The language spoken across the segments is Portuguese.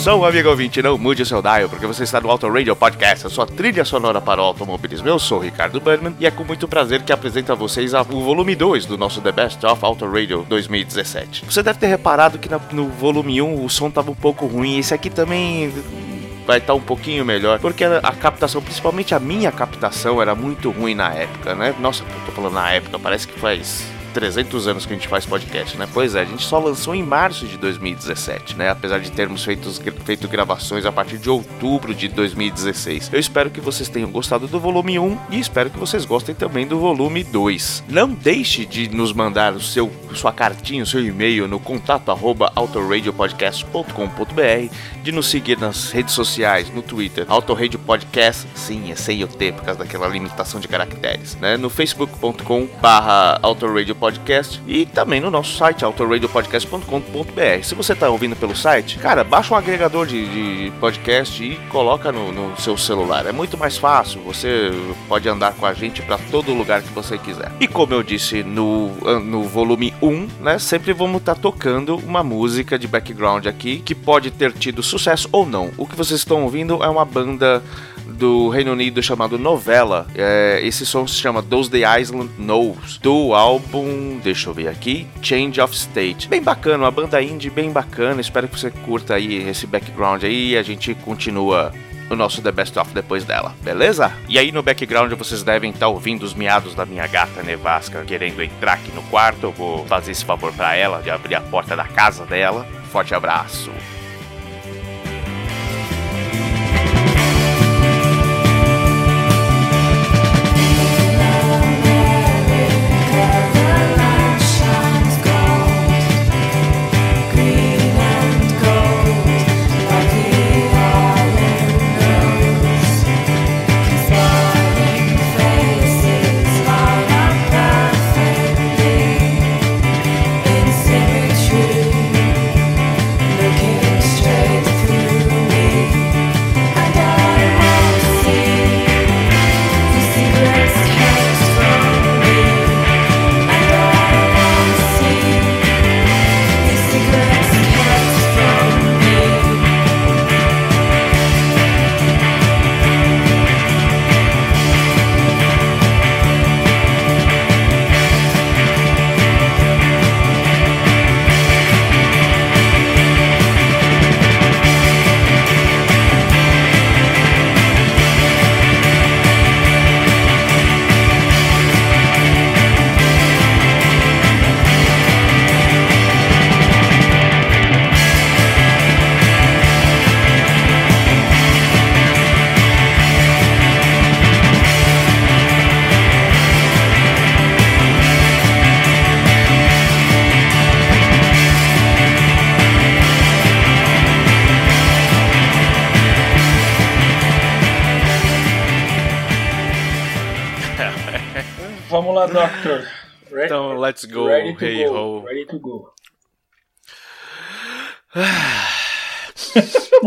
som, amigo ouvinte, não mude o seu dial, porque você está no Auto Radio Podcast, a sua trilha sonora para o automobilismo. Eu sou o Ricardo Berman e é com muito prazer que apresento a vocês o volume 2 do nosso The Best of Auto Radio 2017. Você deve ter reparado que no volume 1 o som estava um pouco ruim, esse aqui também vai estar um pouquinho melhor, porque a captação, principalmente a minha captação, era muito ruim na época, né? Nossa, eu tô falando na época, parece que faz 300 anos que a gente faz podcast, né? Pois é, a gente só lançou em março de 2017, né? Apesar de termos feito, feito gravações a partir de outubro de 2016. Eu espero que vocês tenham gostado do volume 1 e espero que vocês gostem também do volume 2. Não deixe de nos mandar o seu, sua cartinha, o seu e-mail no contato arroba autoradiopodcast.com.br, de nos seguir nas redes sociais, no Twitter, Autoradio Podcast, sim, é sem o T por causa daquela limitação de caracteres, né? No facebook.com barra Autoradio Podcast e também no nosso site, autoradiopodcast.com.br. Se você tá ouvindo pelo site, cara, baixa um agregador de, de podcast e coloca no, no seu celular. É muito mais fácil, você pode andar com a gente para todo lugar que você quiser. E como eu disse no, no volume 1, né, sempre vamos estar tocando uma música de background aqui que pode ter tido sucesso ou não. O que vocês estão ouvindo é uma banda do Reino Unido chamado Novella. É, esse som se chama Those The Island Knows, do álbum, deixa eu ver aqui, Change of State. Bem bacana, uma banda indie bem bacana. Espero que você curta aí esse background aí e a gente continua o nosso The Best Of depois dela, beleza? E aí no background vocês devem estar ouvindo os miados da minha gata nevasca querendo entrar aqui no quarto. Eu vou fazer esse favor para ela de abrir a porta da casa dela. Forte abraço.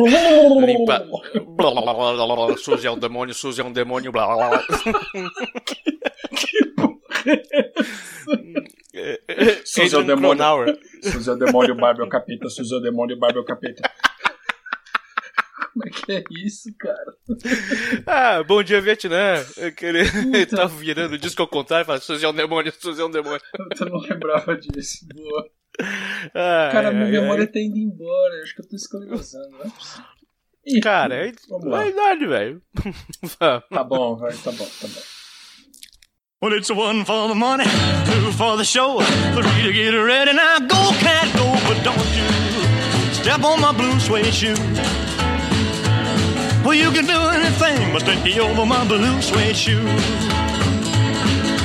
Limpa. Blá, blá, blá, blá, blá, blá. Suzy é um demônio, Suzy é um demônio, blá blá blá. Suzy é o demônio. Suzy é o demônio, Barbie é o capeta. Suzy é o demônio, Barbie é o capeta. Como é que é isso, cara? Ah, bom dia, Vietnã. Eu queria... Ele tá virando o disco ao contrário, fala, Suzy é um demônio, Suzy é um demônio. Eu não lembrava disso. Boa. Ai, Cara, minha ai, memória ai. tá indo embora. Acho que eu tô esclerosando, não é possível. Ih, Cara, é vamos lá. é idade, velho. Tá bom, vai, tá bom, tá bom. Well, it's one for the money, two for the show, three to get ready. Now go, cat, go, but don't you step on my blue suede shoe. Well, you can do anything but take over my blue suede shoe.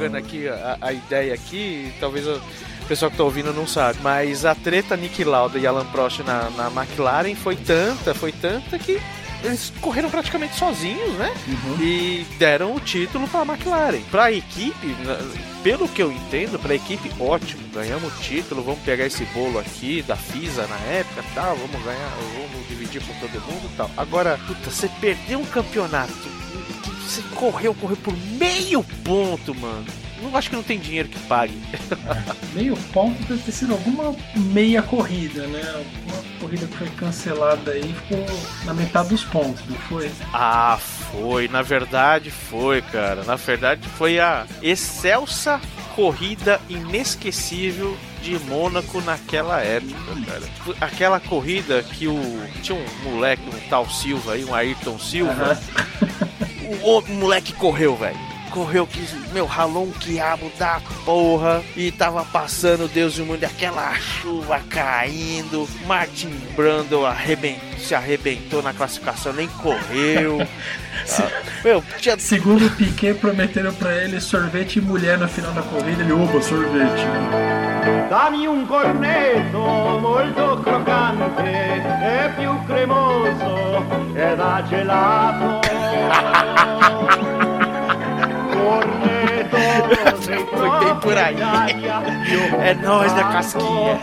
Pegando aqui a, a ideia aqui, talvez o pessoal que tá ouvindo não sabe, mas a treta Nick Lauda e Alan Prost na, na McLaren foi tanta, foi tanta que eles correram praticamente sozinhos, né? E deram o título para a McLaren. Para a equipe, pelo que eu entendo, para a equipe, ótimo, ganhamos o título, vamos pegar esse bolo aqui da FISA na época, tal, vamos ganhar, vamos dividir com todo mundo, tal. Agora, puta, você perdeu um campeonato você correu, correu por meio ponto, mano. Não acho que não tem dinheiro que pague. Meio ponto deve ter sido alguma meia corrida, né? Alguma corrida que foi cancelada aí ficou na metade dos pontos, não foi? Ah, foi. Na verdade, foi, cara. Na verdade, foi a excelsa corrida inesquecível de Mônaco naquela época, cara. Aquela corrida que o tinha um moleque, um tal Silva aí, um Ayrton Silva. O, o moleque correu, velho. Correu que, meu, ralou um quiabo da porra e tava passando Deus e o mundo, aquela chuva caindo. Martin arreben- se arrebentou na classificação, nem correu. Ah, meu, tinha Segundo o Piquet, prometeram pra ele sorvete e mulher na final da corrida. Ele, opa, sorvete. Dammi un cornetto molto croccante e più cremoso e da gelato. Foi bem por aí. É nós da casquinha.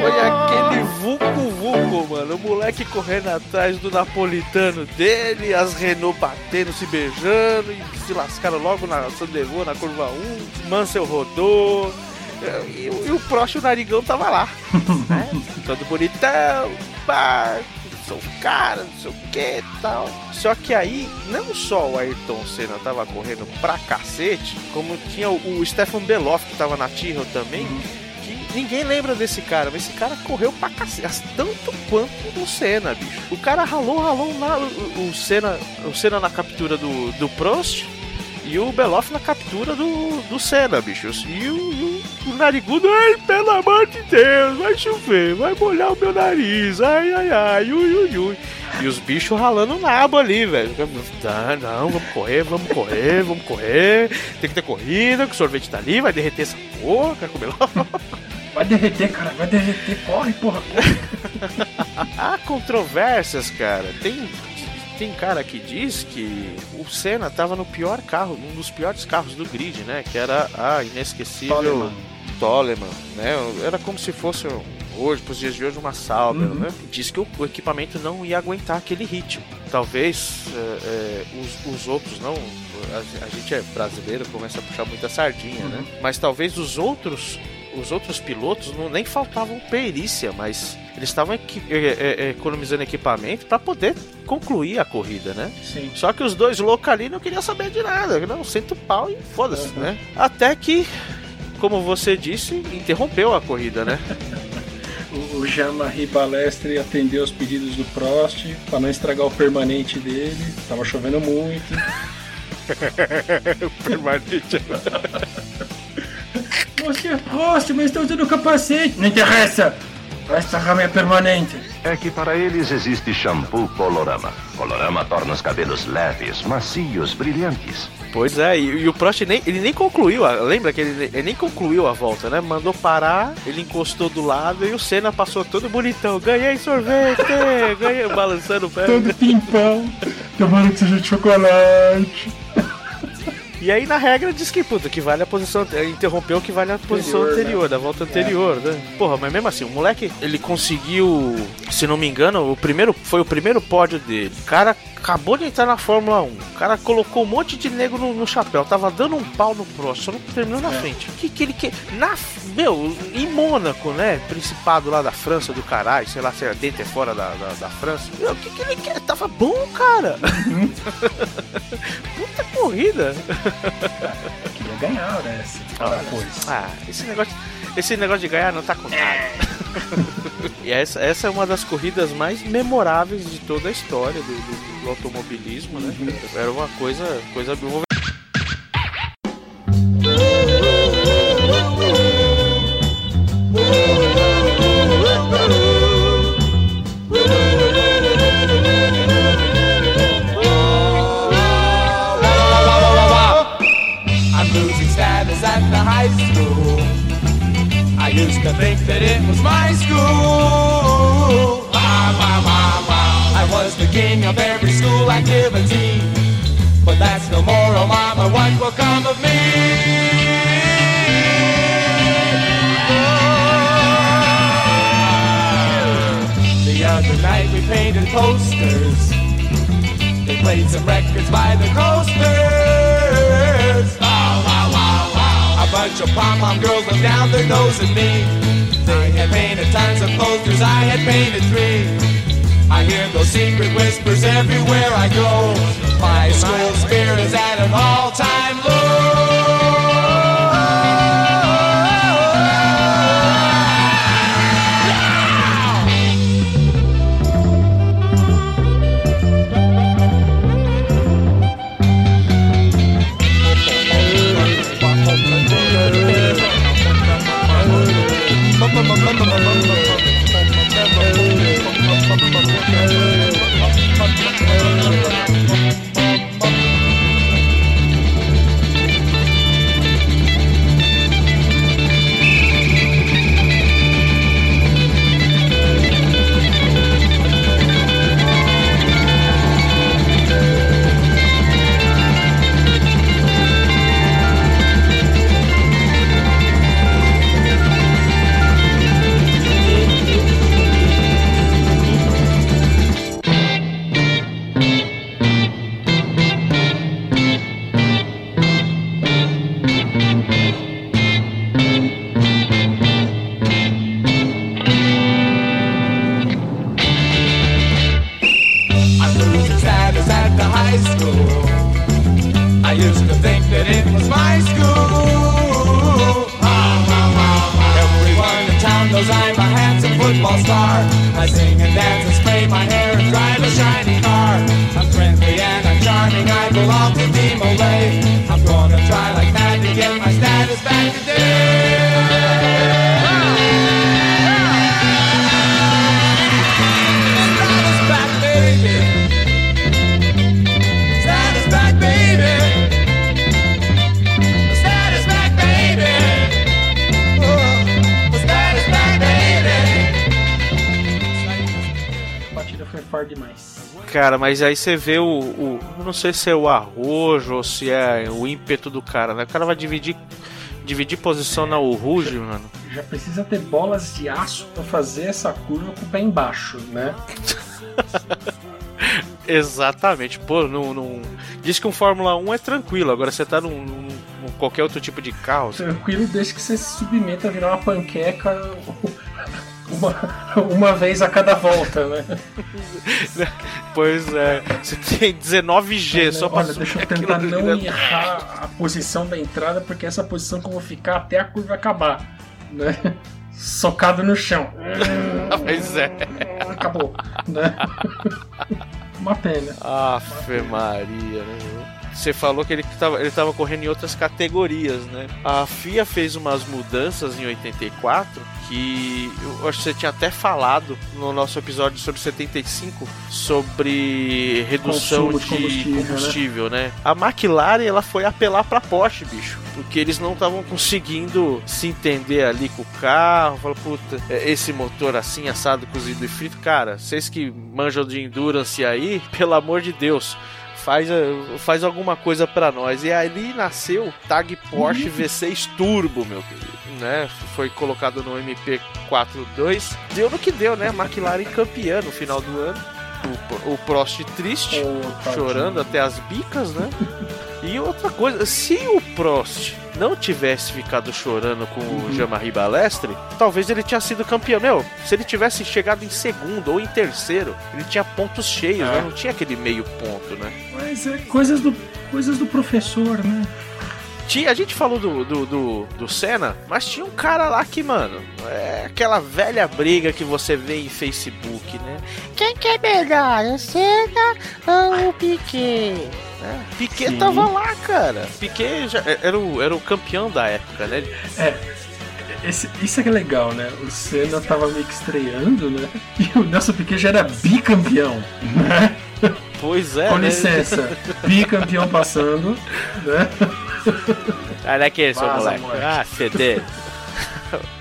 Foi aquele vulco vulco, mano. O moleque correndo atrás do napolitano dele, as Renault batendo, se beijando e se lascaram logo na Sandevô, na curva 1. Mansell rodou. E, o- e o e o Narigão tava lá. né? Todo bonitão, pá, sou o cara, não sei o que e tal. Só que aí, não só o Ayrton Senna tava correndo pra cacete, como tinha o, o Stefan Beloff que tava na Tyrrell também, que ninguém lembra desse cara, mas esse cara correu pra cacete, tanto quanto o Senna, bicho. O cara ralou, ralou na, o, o Senna, o Senna na captura do, do Prost e o Beloff na captura do, do Senna, bichos. E o, e o, o narigudo, ai, pelo amor de Deus, vai chover, vai molhar o meu nariz, ai, ai, ai, ui, ui, ui. E os bichos ralando nabo ali, velho. Tá, não, vamos correr, vamos correr, vamos correr. Tem que ter corrida, que o sorvete tá ali, vai derreter essa porra, quer comer logo. Vai derreter, cara, vai derreter. Corre, porra, corre. Há controvérsias, cara. Tem, tem cara que diz que o Senna tava no pior carro, um dos piores carros do grid, né? Que era a inesquecível Toleman. Toleman, né? Era como se fosse hoje, pros dias de hoje, uma Sauber, né? Disse que o, o equipamento não ia aguentar aquele ritmo. Talvez é, é, os, os outros não. A, a gente é brasileiro, começa a puxar muita sardinha, né? Mas talvez os outros. Os outros pilotos não, nem faltavam perícia, mas eles estavam equi- é, é, é, economizando equipamento para poder concluir a corrida, né? Sim. Só que os dois loucos ali não queriam saber de nada. Não, senta o pau e foda-se, né? Até que, como você disse, interrompeu a corrida, né? O, o Jean-Marie Balestre atendeu os pedidos do Prost para não estragar o permanente dele. Tava chovendo muito. Permanente. Você, Prost, mas estou usando capacete. Não interessa. Vai estragar minha permanente. É que para eles existe shampoo Colorama. Colorama torna os cabelos leves, macios, brilhantes. Pois é, e, e o Prost nem, ele nem concluiu, a- lembra que ele, ele nem concluiu a volta, né? Mandou parar, ele encostou do lado e o Senna passou todo bonitão. Ganhei sorvete, ganhei, balançando o pé. Todo pimpão. Tomara que seja de chocolate. E aí, na regra, diz que, puta, que vale a posição. ante- Interrompeu que vale a posição Anterior, anterior, né? da volta anterior, né? Porra, mas mesmo assim, o moleque, ele conseguiu, se não me engano, o primeiro, foi o primeiro pódio dele. O cara acabou de entrar na Fórmula 1. O cara colocou um monte de nego no, no chapéu. Tava dando um pau no próximo, só não terminou na frente. O que, que ele quer? Na, meu, em Mônaco, né? Principado lá da França, do caralho, sei lá se é dentro ou fora da, da, da França. Meu, o que, que ele quer? Tava bom, cara. Puta corrida. Queria ganhar, né? Depois. Ah, esse negócio, esse negócio de ganhar não tá com nada. e essa, essa é uma das corridas mais memoráveis de toda a história do, do- do automobilismo, né? Era uma coisa, coisa. Used to think that it was my school. Wow, wow, wow, wow. I was the king of every school activity. But that's no more, oh mama, what will come of me? The other night we painted posters. They played some records by the coasters. Bunch of pom-pom girls looked down their nose at me. They had painted tons of posters, I had painted three. I hear those secret whispers everywhere I go. My school spirit is at an all-time low. Forte demais. Cara, mas aí você vê o, o- Não sei se é o arrojo ou se é o ímpeto do cara, né? O cara vai dividir Dividir posição na Uruge, mano. Já precisa ter bolas de aço pra fazer essa curva com o pé embaixo, né? Exatamente. Pô, não, não... Diz que um Fórmula 1 é tranquilo, agora você tá num, num- num qualquer outro tipo de carro. Tranquilo, desde que você se submeta a virar uma panqueca uma, uma vez a cada volta, né? Pois é, você tem 19G só pra Olha, deixa eu tentar não né? errar a posição da entrada, porque é essa posição que eu vou ficar até a curva acabar, né? Socado no chão. Pois é. Acabou, né? Uma pena. Afe Maria, né? Você falou que ele tava, ele tava correndo em outras categorias, né? A FIA fez umas mudanças em 84 que eu acho que você tinha até falado no nosso episódio sobre 75 sobre redução Consumo de combustível, combustível, né? A McLaren ela foi apelar pra Porsche, bicho, porque eles não estavam conseguindo se entender ali com o carro. Falou, puta, é, esse motor assim assado, cozido e frito, cara, vocês que manjam de endurance aí, pelo amor de Deus, faz, eh, faz alguma coisa pra nós. E ali nasceu o Tag Porsche V6 Turbo, meu querido. Né? Foi colocado no MP42. Deu no que deu, né? McLaren campeã no final do ano. O, o Prost triste, tadinho. chorando até as bicas, né? E outra coisa, se o Prost não tivesse ficado chorando com o Jean-Marie Balestre, talvez ele tinha sido campeão. Meu, se ele tivesse chegado em segundo ou em terceiro, ele tinha pontos cheios, É. né? Não tinha aquele meio ponto, né? Mas é coisas do, coisas do professor, né? A gente falou do, do, do, do Senna, mas tinha um cara lá que, mano, é aquela velha briga que você vê em Facebook, né? Quem que é melhor, o Senna ou o Piquet? É, Piquet Sim. tava lá, cara. Piquet já, era, o, era o campeão da época, né? É. Esse, isso é que é legal, né? O Senna tava meio que estreando, né? E o Nelson Piquet já era bicampeão, né? Pois é, Com né? licença, bicampeão passando, né? Olha aqui, seu moleque. moleque. Ah, CD.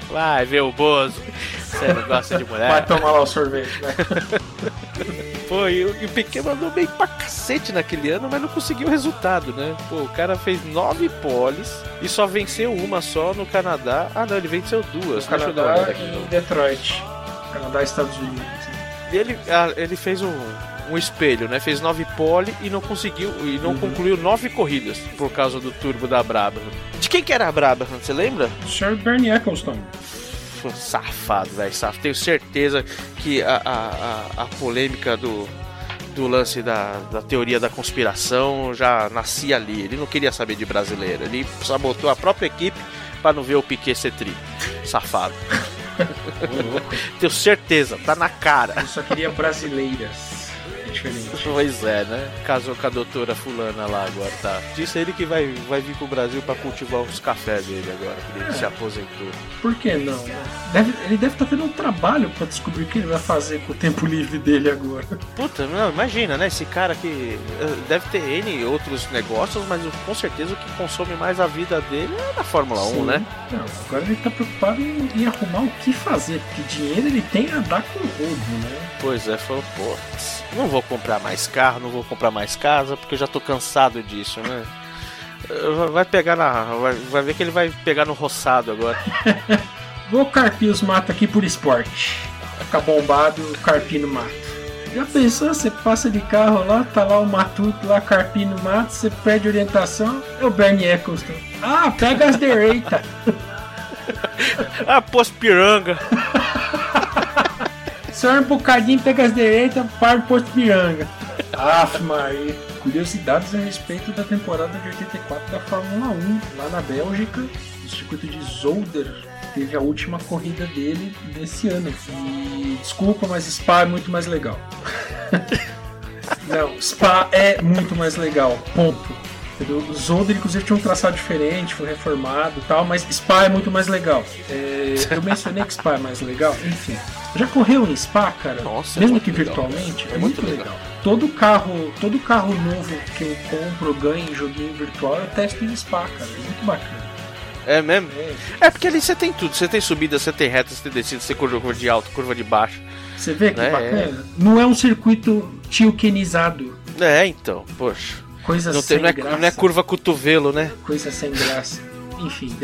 Vai ver o Bozo. Você não gosta de mulher. Vai tomar lá o sorvete, né? Pô, e, o- Piquet mandou bem pra cacete naquele ano, mas não conseguiu resultado, né? Pô, o cara fez nove poles e só venceu uma só no Canadá. Ah, não, ele venceu duas. Uma olhada Canadá aqui. e Detroit. Canadá e Estados Unidos. E ele, ah, ele fez um, um espelho, né? Fez nove pole e não conseguiu, e não concluiu nove corridas por causa do turbo da Brabham. De quem que era a Brabham, você lembra? Sr. Bernie Eccleston. Pô, Safado, velho, safado. Tenho certeza que a, a, a, polêmica do, do lance da, da teoria da conspiração já nascia ali. Ele não queria saber de brasileiro. Ele sabotou a própria equipe pra não ver o Piquet ser tri. Safado. Tenho certeza, tá na cara. Eu só queria brasileiras. É diferente. Pois é, né? Casou com a doutora fulana lá agora, tá? Disse ele que vai, vai vir pro Brasil pra cultivar os cafés dele agora, que ele se aposentou. Por que não? Deve- ele deve estar tendo um trabalho pra descobrir o que ele vai fazer com o tempo livre dele agora. Puta, não, imagina, né? Esse cara que eh, deve ter N outros negócios, mas com certeza o que consome mais a vida dele é na Fórmula 1, Sim. né? Não, agora ele tá preocupado em, em arrumar o que fazer, porque dinheiro ele tem a dar com o roubo, né? Pois é, falou, pô, não vou comprar mais carro, não vou comprar mais casa, porque eu já tô cansado disso, né? Vai pegar na. Vai, vai ver que ele vai pegar no roçado agora. Vou carpir os matos aqui por esporte. Fica bombado, carpir no mato. Já pensou? Você passa de carro lá, tá lá o matuto lá carpindo mato, você perde orientação, é o Bernie Eccleston. Ah, pega as direitas. Ah, Pospiranga! Só um bocadinho, pega as direitas, para o posto Piranga. Aff, Maria. Curiosidades a respeito da temporada de 84 da Fórmula 1, lá na Bélgica, no circuito de Zolder. Teve a última corrida dele desse ano. E desculpa, mas Spa é muito mais legal. Não, Spa é muito mais legal. Ponto. Entendeu? O Zolder, inclusive, tinha um traçado diferente, foi reformado e tal, mas Spa é muito mais legal. É, eu mencionei que Spa é mais legal, enfim. Já correu em Spa, cara? Nossa, é Mesmo muito que legal. virtualmente? É, É muito, muito legal. Todo carro, todo carro novo que eu compro, ganho em joguinho virtual, eu testo em Spa, cara. É muito bacana. É mesmo? É. É porque ali você tem tudo. Você tem subida, você tem reta, você tem descida, você tem curva de alto, curva de baixo. Você vê que É, bacana? Não é um circuito tilkenizado. É, então, poxa. Coisa Não, sem tem, não, é, graça. não é curva cotovelo, né? Coisa sem graça. Enfim,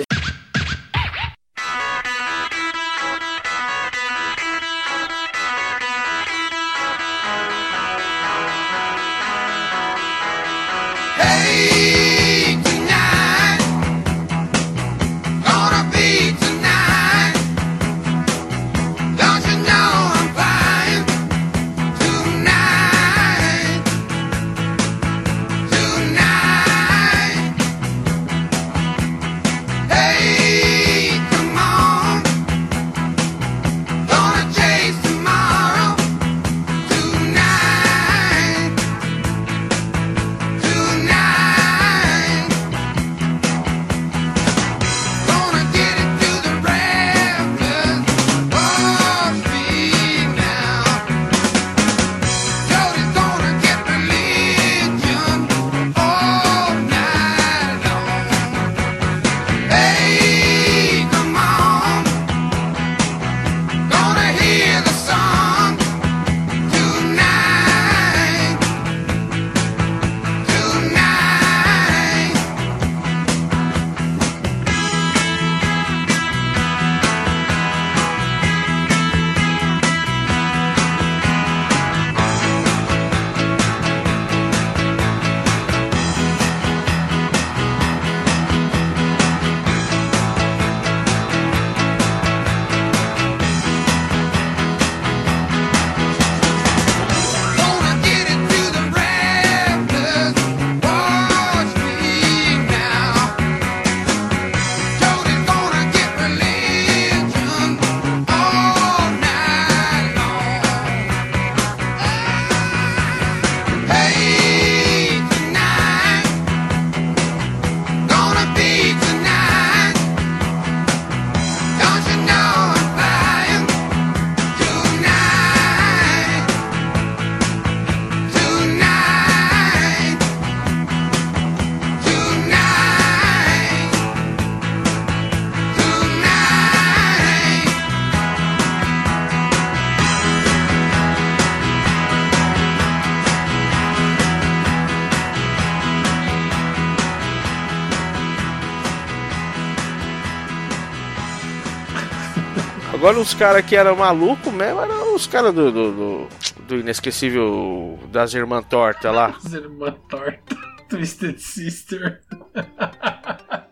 Agora os caras que eram malucos mesmo eram os caras do, do, do, do inesquecível das Irmã Torta lá. As irmã torta. Twisted Sister.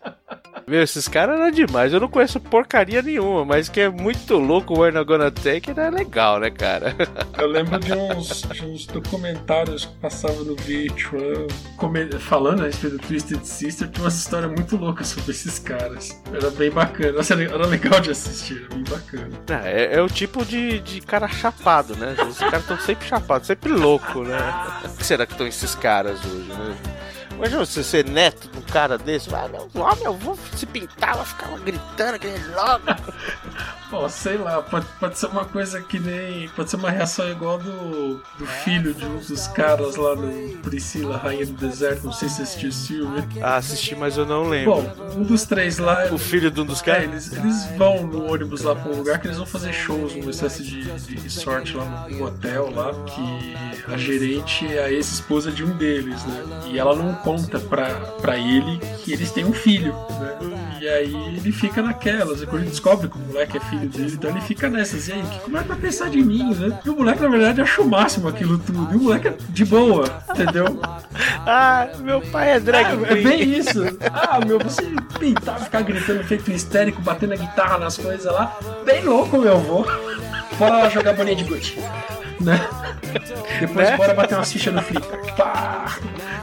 Meu, esses caras eram demais. Eu não conheço porcaria nenhuma, mas que é muito louco o We're Not Gonna Take é legal, né, cara? Eu lembro de uns, de uns documentários que passavam no VH1 come- falando a respeito do Twisted Sister. Tinha uma história muito louca sobre esses caras. Era bem bacana. Nossa, era era legal de assistir, era bem bacana. Ah, é, é o tipo de, de cara chapado, né? Os caras estão sempre chapados, sempre louco, né? O que será que estão esses caras hoje, né? Imagina você ser neto de um cara desse, vai, meu, ó, meu, vou se pintar, vai ficar gritando, que logo. Ó, sei lá, pode, pode ser uma coisa que nem. Pode ser uma reação igual do, do filho de um dos caras lá no Priscila, Rainha do Deserto. Não sei se assistiu esse filme. Ah, assisti, mas eu não lembro. Bom, um dos três lá. o filho de um dos É, caras. eles, eles vão no ônibus lá pra um lugar que eles vão fazer shows, uma espécie de, de resort lá num hotel lá, que a gerente é a ex-esposa de um deles, né? E ela não conta pra, pra ele que eles têm um filho, né? E aí ele fica naquelas, e quando ele descobre que o moleque é filho dele, então ele fica nessas, e aí, o que como é vai pensar de mim, né? E o moleque, na verdade, acha o máximo aquilo tudo, e o moleque é de boa, entendeu? Ah, meu pai é drag É, é bem isso. Ah, meu, você pintar, ficar gritando feito histérico, batendo a guitarra nas coisas lá. Bem louco, meu avô. Bora lá jogar bolinha de gude. Né? Depois Né? bora bater umas fichas no flipper. Pá!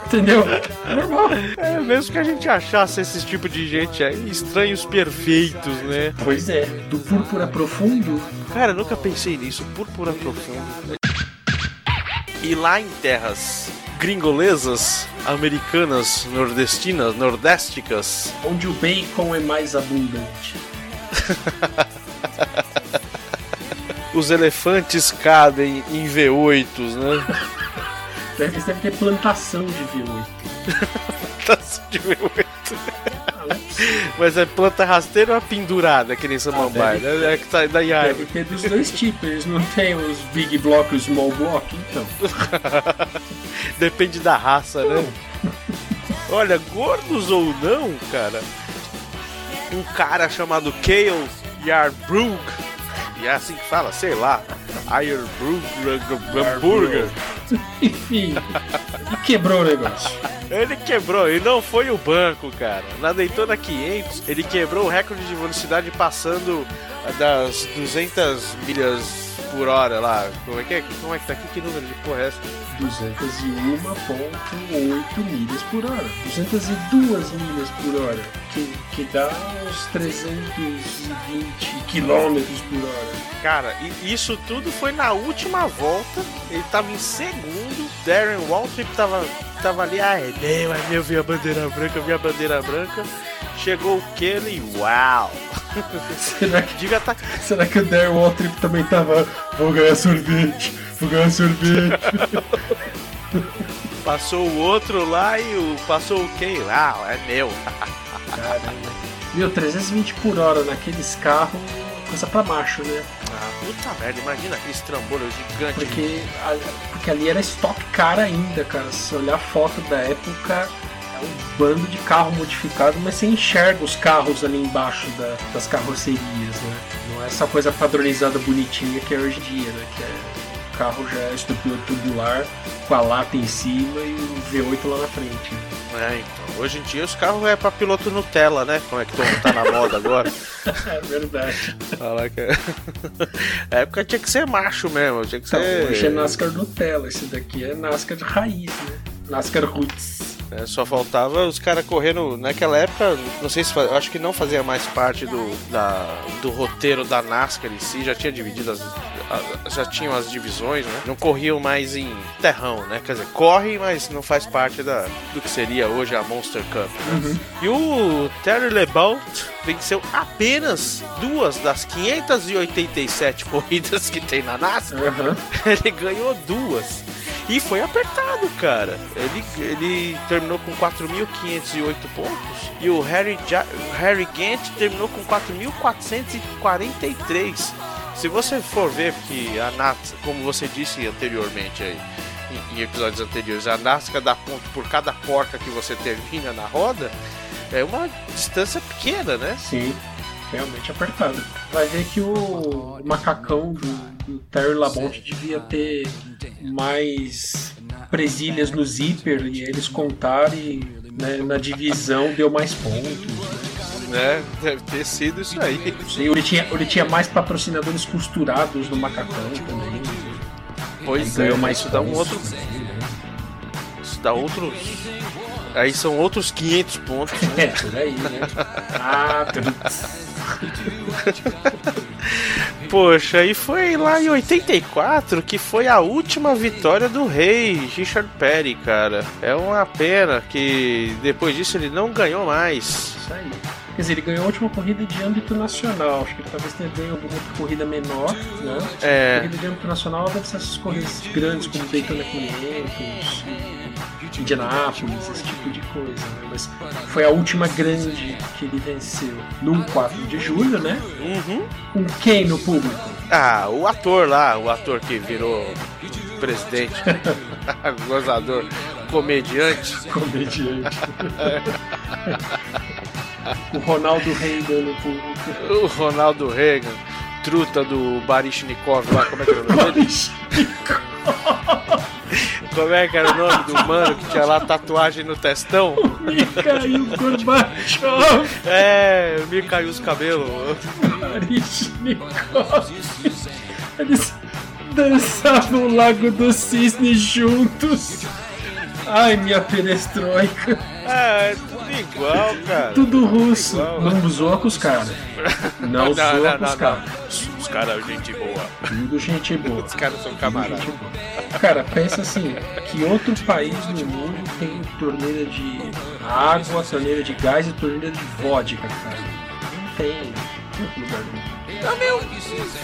Entendeu? É normal. É, mesmo que a gente achasse esse tipo de gente aí, estranhos perfeitos, né? Pois é, do púrpura profundo. Cara, eu nunca pensei nisso, púrpura profundo. E lá em terras gringolesas, americanas, nordestinas, nordésticas, Onde o bacon é mais abundante. os elefantes cabem em V8s, né? Deve, devem ter plantação de V8. Taça de V8. Ah, não é possível. Mas é planta rasteira ou é pendurada, que nem samambaia, deve- né? É que tá da Deve árvore. ter dos dois tipos. Eles não têm os big block e os small block, então. Depende da raça, né? Olha, gordos ou não, cara, um cara chamado Kale Yarbrough, e é assim que fala, sei lá, Yarbrough Burger, Enfim. E quebrou o negócio. ele quebrou, e não foi o banco, cara. Na Daytona 500, ele quebrou o recorde de velocidade passando das 200 milhas por hora lá. Como é que é? Como é que tá aqui? Que número de porra é essa? 201,8 milhas por hora. 202 milhas por hora. Que, que dá uns 320 quilômetros por hora. Cara, e isso tudo foi na última volta. Ele tava em segundo. Darren Waltrip tava, tava ali. Ah, é meu, é meu. Vi a bandeira branca, vi a bandeira branca. Chegou o Kelly, uau! Será que, Diga tá. será que o Darren Waltrip também tava. Vou ganhar sorvete, ganhar sorvete. Passou o outro lá e o. Passou o Kelly, uau, é meu. Caramba. Meu, 320 por hora naqueles carros, coisa pra macho, né? Ah, puta merda, imagina aquele trambolho gigante. Porque, porque ali era stock car ainda, cara. Se olhar a foto da época, é um bando de carro modificado, mas você enxerga os carros ali embaixo da- das carrocerias, né? Não é essa coisa padronizada bonitinha que é hoje em dia, né? Que é carro já é estrutura tubular, com a lata em cima e o V8 lá na frente. É, então. Hoje em dia os carros é pra piloto Nutella, né? Como é que tá na moda agora? É verdade. Falar que. A época tinha que ser macho mesmo, tinha que Então, ser. hoje é NASCAR Nutella, esse daqui é NASCAR de raiz, né? NASCAR Roots. É, só faltava os caras correndo. Naquela época, não sei se acho que não fazia mais parte do, da, do roteiro da NASCAR em si, já tinha dividido as. a- Já tinham as divisões, né? Não corriam mais em terrão, né? Quer dizer, corre, mas não faz parte da, do que seria hoje a Monster Cup. né? E o Terry LeBout venceu apenas duas das 587 corridas que tem na NASCAR. Aham. Ele ganhou duas. E foi apertado, cara. Ele, ele terminou com 4.508 pontos. E o Harry, Ja- Harry Gant terminou com 4.443. Se você for ver que a NASCAR, como você disse anteriormente aí, em, em episódios anteriores, a NASCAR dá ponto por cada porca que você termina na roda, é uma distância pequena, né? Sim. Realmente apertado. Vai ver que o macacão do, do Terry Labonte devia ter mais presilhas no zíper e eles contaram e né, na divisão deu mais pontos. Né? Deve ter sido isso aí. Sim, ele tinha, ele tinha mais patrocinadores costurados no macacão também. Pois é, ganhou mais isso dá um outro. Isso dá outros. Aí são outros 500 pontos. né? É, por aí, né? Ah, Poxa, e foi lá em 84 que foi a última vitória do rei, Richard Perry, cara. É uma pena que depois disso ele não ganhou mais. Isso aí. Quer dizer, ele ganhou a última corrida de âmbito nacional. Acho que ele talvez tenha ganho alguma outra corrida menor, né? É. Corrida de âmbito nacional deve ser essas corridas grandes como Daytona 500, Indianápolis, esse tipo de coisa, né? Mas foi a última grande que ele venceu. Num 4 de julho, né? Uhum. Com quem no público? Ah, o ator lá, o ator que virou presidente, gozador, comediante. Comediante. o Ronaldo Reagan no público. O Ronaldo Reagan, truta do Barishnikov lá, como é que era o nome dele? Como é que era o nome do mano que tinha lá tatuagem no testão? Mikhail Gorbachev. É, me caiu os cabelos. Barishnikov. Eles dançavam o Lago do Cisne juntos. Ai, minha perestroika. É, tudo igual, cara. Tudo russo. Igual. Não zoa com os caras. Não, zoa com os caras. Os caras, gente boa. Tudo gente boa. Os caras são Tudo camaradas. Cara, pensa assim, que outro país no mundo tem torneira de água, torneira de gás e torneira de vodka, cara? Não tem. em outro lugar do mundo. Tá meio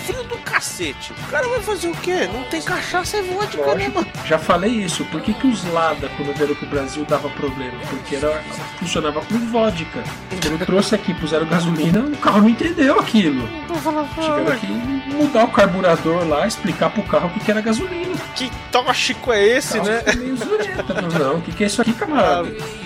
frio do cacete. O cara vai fazer o quê? Não tem cachaça e vodka, né, mano? já falei isso. Por que, que os Lada, quando vieram pro Brasil, dava problema? Porque era, funcionava com vodka. Quando trouxe aqui, puseram gasolina, o carro não entendeu aquilo. Tiveram que mudar o carburador lá, explicar pro carro o que, que era gasolina. Que tóxico é esse, né? meio zureta. Não, o que, que é isso aqui, camarada? mas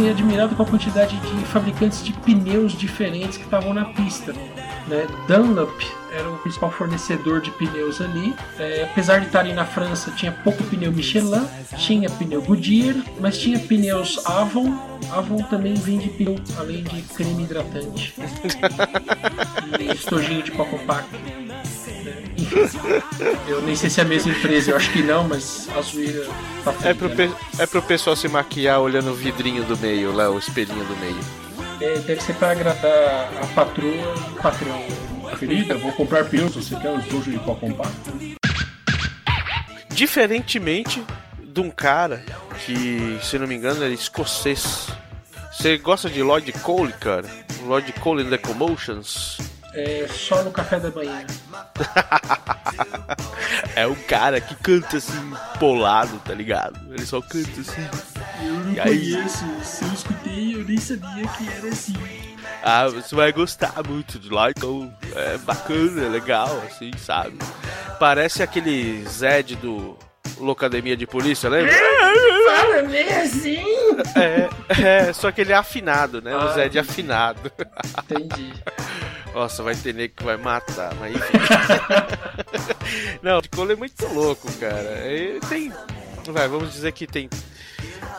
fiquei admirado com a quantidade de fabricantes de pneus diferentes que estavam na pista. Né? Dunlop era o principal fornecedor de pneus ali. É, apesar de estarem na França, tinha pouco pneu Michelin, tinha pneu Goodyear, mas tinha pneus Avon. Avon também vende pneu, além de creme hidratante. e estojinho de compacto. Eu nem sei se é a mesma empresa, eu acho que não, mas a zoeira tá É pro, né? é pro pessoal se maquiar olhando o vidrinho do meio, lá, o espelhinho do meio. É, deve ser para agradar a patroa e o patrão. Querida, vou comprar pneus, você quer um estojo de pó compacto? Diferentemente de um cara que, se não me engano, é escocês. Você gosta de Lloyd Cole, cara? Lloyd Cole and the Commotions? É só no café da manhã. É um cara que canta assim, polado, tá ligado? Ele só canta assim. Eu não E aí? conheço, se eu escutei, eu nem sabia que era assim. Ah, você vai gostar muito de Lloyd Cole. É bacana, é legal, assim, sabe? Parece aquele Zed do Locademia de Polícia, lembra? Fala nem assim! É, é, só que ele é afinado, né? O Ah. Zed afinado. Entendi. Nossa, vai ter nego que vai matar, mas enfim. Não, o Cole é muito louco, cara. Ele tem. Vai, vamos dizer que tem.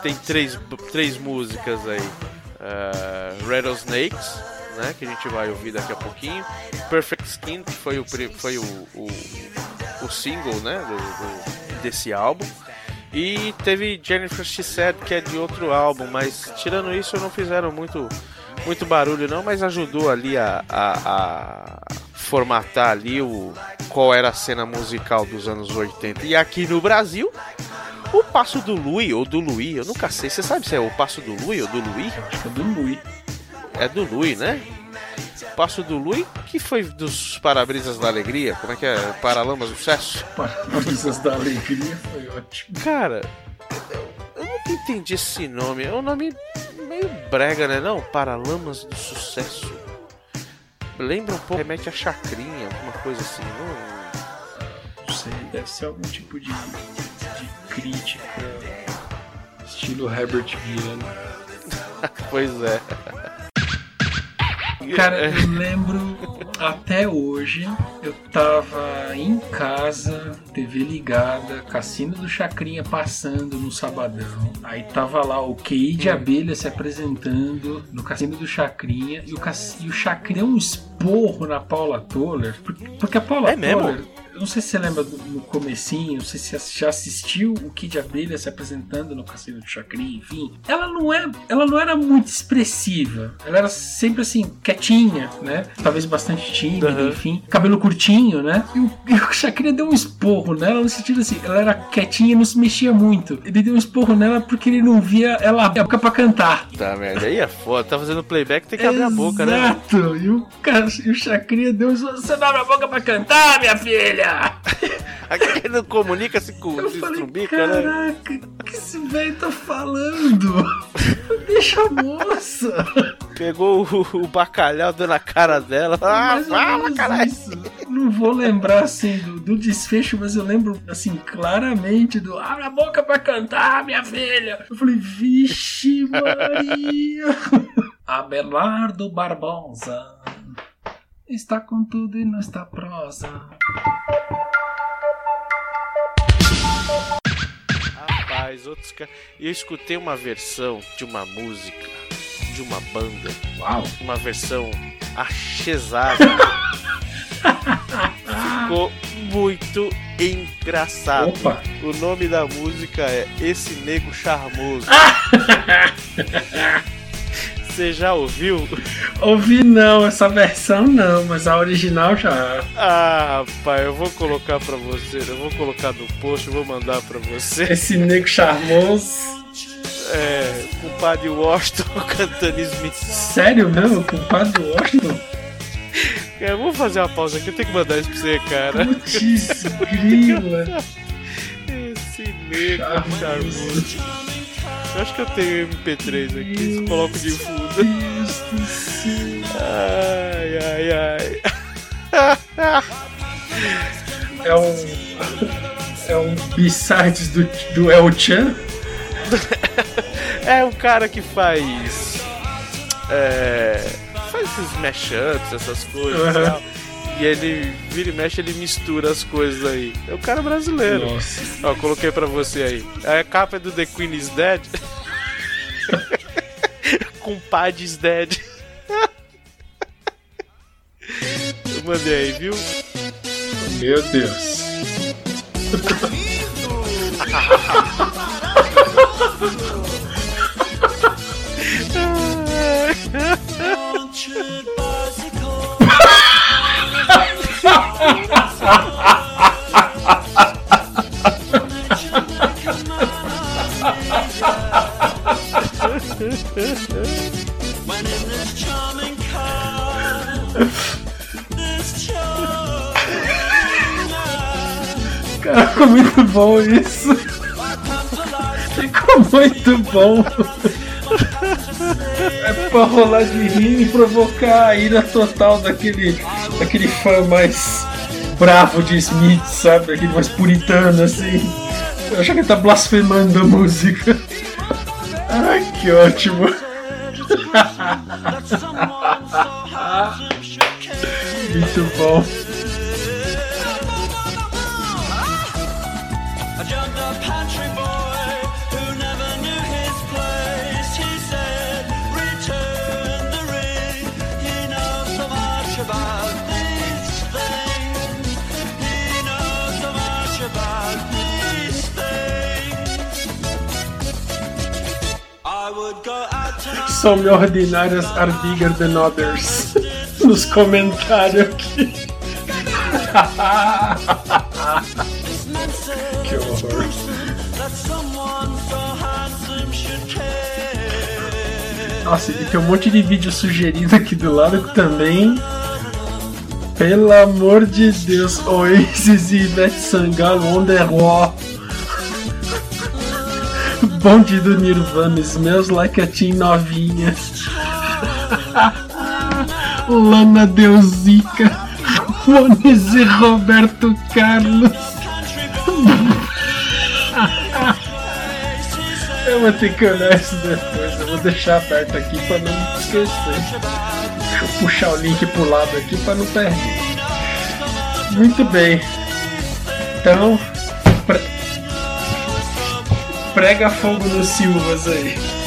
Tem três, três músicas aí. Uh, Rattlesnakes, né? Que a gente vai ouvir daqui a pouquinho. Perfect Skin, que foi o, foi o, o, o single, né? do- do- desse álbum. E teve Jennifer She Said, que é de outro álbum, mas tirando isso não fizeram muito, muito barulho não, mas ajudou ali a, a, a formatar ali o qual era a cena musical dos anos 80. E aqui no Brasil, o Passo do Lui, ou do Lui, eu nunca sei, você sabe se é o Passo do Lui ou do Lui? Acho que é do Lui. É do Lui, né? Passo do Lui, que foi dos Parabrisas da Alegria, como é que é? Paralamas do Sucesso? Parabrisas da Alegria foi ótimo. Cara, entendi esse nome. É um nome meio brega, né? Não, Paralamas do Sucesso. Lembra um pouco, remete a Chacrinha, alguma coisa assim. Não... Não sei, deve ser algum tipo de, de crítica. Estilo Herbert Viana. Pois é. Cara, eu lembro até hoje, eu tava em casa, TV ligada, Cassino do Chacrinha passando no sabadão. Aí tava lá o QI de abelha se apresentando no Cassino do Chacrinha e o, Cass... e o Chacrinha deu um esporro na Paula Toller. Porque, a Paula É mesmo? Eu não sei se você lembra do- no comecinho, não sei se você já assistiu o Kid Abelha se apresentando no Cassino do Chacrinha, enfim. Ela não, é, ela não era muito expressiva. Ela era sempre assim, quietinha, né? Talvez bastante tímida, Aham. enfim. Cabelo curtinho, né? E o, e o deu um esporro nela no sentido assim, ela era quietinha e não se mexia muito. Ele deu um esporro nela porque ele não via ela abrir a boca pra cantar. Tá, merda. Aí é foda. Tá fazendo playback, tem que abrir a boca, né? Exato. E o, cara, e o Chacrinha deu um esporro. Você não abre a boca pra cantar, minha filha! Aqui não comunica-se com Eu o falei, estrubica, né? caraca, o que esse velho tá falando? Deixa a moça. Pegou o, o bacalhau, deu na cara dela. Ah, fala, caralho. Não vou lembrar assim do, do desfecho, mas eu lembro assim claramente do abre a boca pra cantar, minha filha. Eu falei, vixe Maria. Abelardo Barbosa está com tudo e nesta prosa. Rapaz, outros caras. Eu escutei uma versão de uma música, de uma banda, Uau. uma versão achesada. Ficou muito engraçado. Opa. O nome da música é Esse Nego Charmoso. Você já ouviu? Ouvi não, essa versão não, mas a original já. Ah, rapaz, eu vou colocar pra você. Eu vou colocar no post, eu vou mandar pra você. Esse nego charmoso. É, com o padre Washington cantando Smith. Sério mesmo? Culpado do Washington? É, vamos fazer uma pausa aqui, eu tenho que mandar isso pra você, cara. Putz, grila. Esse nego charmoso. Eu acho que eu tenho MP3 aqui, coloco de fundo. Ai, ai, ai. É um. É um B-sides do, do El Chan. É um cara que faz. É. Faz esses mashups, essas coisas e tal. E ele vira e mexe, ele mistura as coisas aí. É o cara brasileiro. Nossa. Ó, coloquei pra você aí. A capa é do The Queen is Dead. Compadre is Dead. Eu mandei aí, viu? Meu Deus. Cara, ficou muito bom isso. Ficou muito bom. É pra rolar de rir e provocar a ira total daquele, daquele fã mais bravo de Smith, sabe? Aquele mais puritano assim. Eu acho que ele tá blasfemando a música. Ai, que ótimo. Muito bom. Out tonight. Semi-ordinárias are bigger than others. Nos comentários aqui. que horror. Nossa, e tem um monte de vídeo sugerido aqui do lado também. Pelo amor de Deus, Oasis e Ivete Sangalo on the wall. Bonde do Nirvana, Smells Like a Teen novinha. Lana Deusica, Ramones e Roberto Carlos. Eu vou ter que olhar isso depois, eu vou deixar aberto aqui pra não esquecer. Deixa eu puxar o link pro lado aqui pra não perder. Muito bem. Então, pre- prega fogo nos Silvas aí.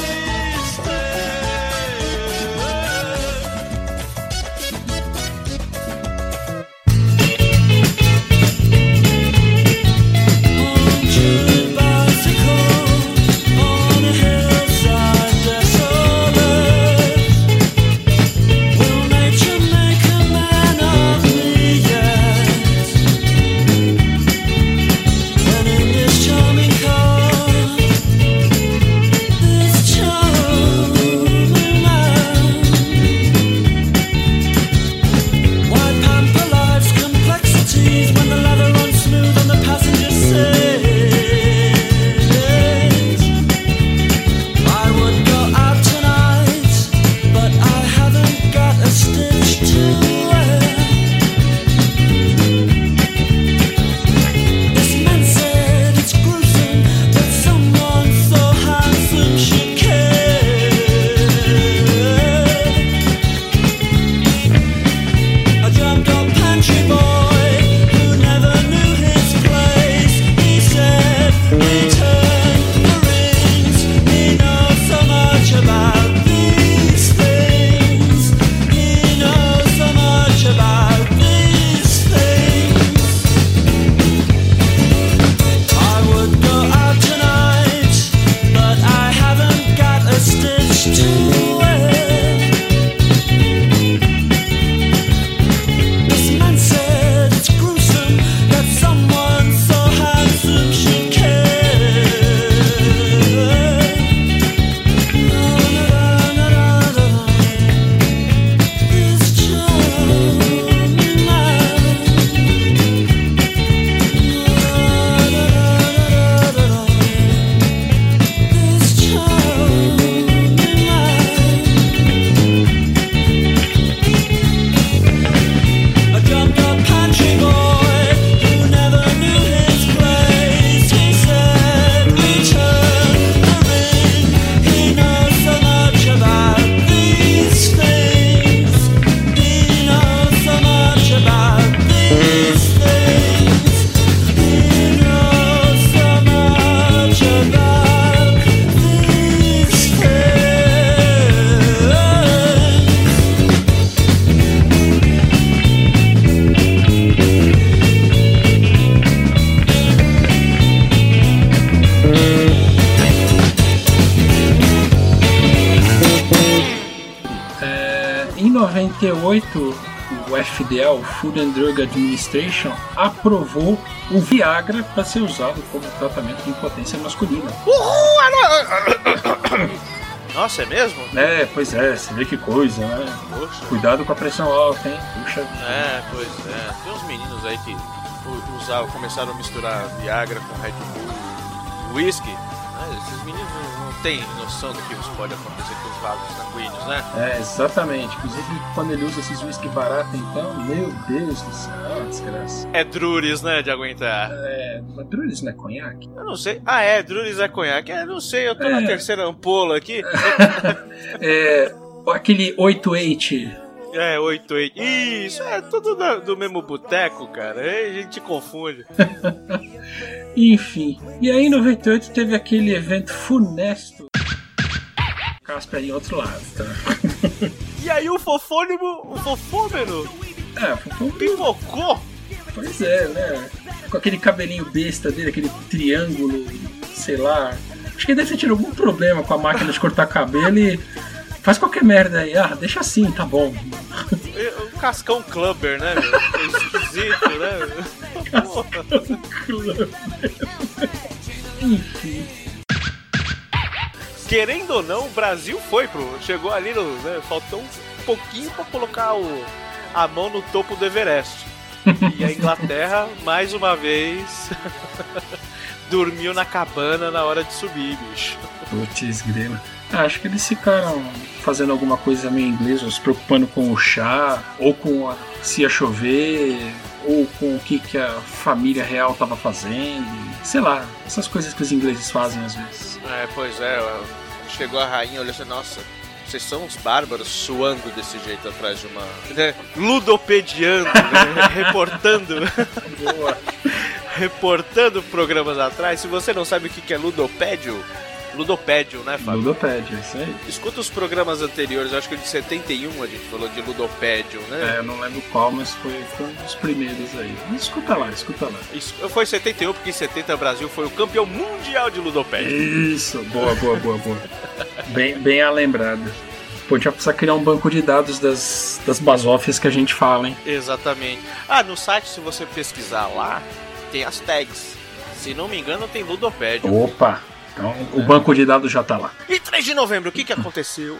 Administration, aprovou o Viagra para ser usado como tratamento de impotência masculina. Nossa, é mesmo? É, pois é, você vê que coisa, né? Poxa. Cuidado com a pressão alta, hein? Puxa. É, pois é. Tem uns meninos aí que u- usavam, começaram a misturar Viagra com Red Bull, whisky. né? Esses meninos não têm noção do que pode acontecer vasos sanguíneos, né? É, exatamente. Inclusive, quando ele usa esses whisky barato, então, meu Deus do céu, é uma desgraça. É Druris, né, de aguentar. É, mas Druris não é conhaque? Eu não sei. Ah, é, Druris é conhaque. É, não sei, eu tô na É. terceira ampola aqui. É, aquele 88. É, 8, 8. Isso, é tudo da- do mesmo boteco, cara. Aí a gente confunde. Enfim. E aí, em 98, teve aquele evento funesto. Casper em outro lado, tá? E aí o fofônimo, o fofômeno, É, foi um pipocou. Pois é, né? Com aquele cabelinho besta dele, aquele triângulo, sei lá. Acho que ele deve ter tido algum problema com a máquina de cortar cabelo e faz qualquer merda aí. Ah, deixa assim, tá bom. Um cascão clubber, né, meu? É esquisito, né? Porra. Enfim. Querendo ou não, o Brasil foi pro. Chegou ali no. né, faltou um pouquinho pra colocar o, a mão no topo do Everest. E a Inglaterra, mais uma vez, dormiu na cabana na hora de subir, bicho. Putz, grila. Ah, Acho que eles ficaram fazendo alguma coisa meio inglesa, se preocupando com o chá, ou com a- se ia chover, ou com o que, que a família real tava fazendo. Sei lá, essas coisas que os ingleses fazem às vezes. É, pois é, chegou a rainha, olhou assim, nossa, vocês são uns bárbaros suando desse jeito atrás de uma. Né, ludopediando, né, reportando. reportando programas atrás. Se você não sabe o que que é ludopédio, ludopédio, né, Fábio? Ludopédia, isso aí. Escuta os programas anteriores, acho que o de 71 a gente falou de ludopédio, né? É, eu não lembro qual, mas foi, foi um dos primeiros aí. Escuta lá, escuta lá. Isso foi 71, porque em 70 o Brasil foi o campeão mundial de ludopédio. Isso, boa, boa, boa, boa. Bem, bem a lembrada. Pô, a gente vai precisar criar um banco de dados das, das basófias que a gente fala, hein? Exatamente. Ah, no site, se você pesquisar lá, tem as tags. Se não me engano, tem ludopédio. Opa! Então o banco de dados já tá lá. E 3 de novembro, o que, que aconteceu?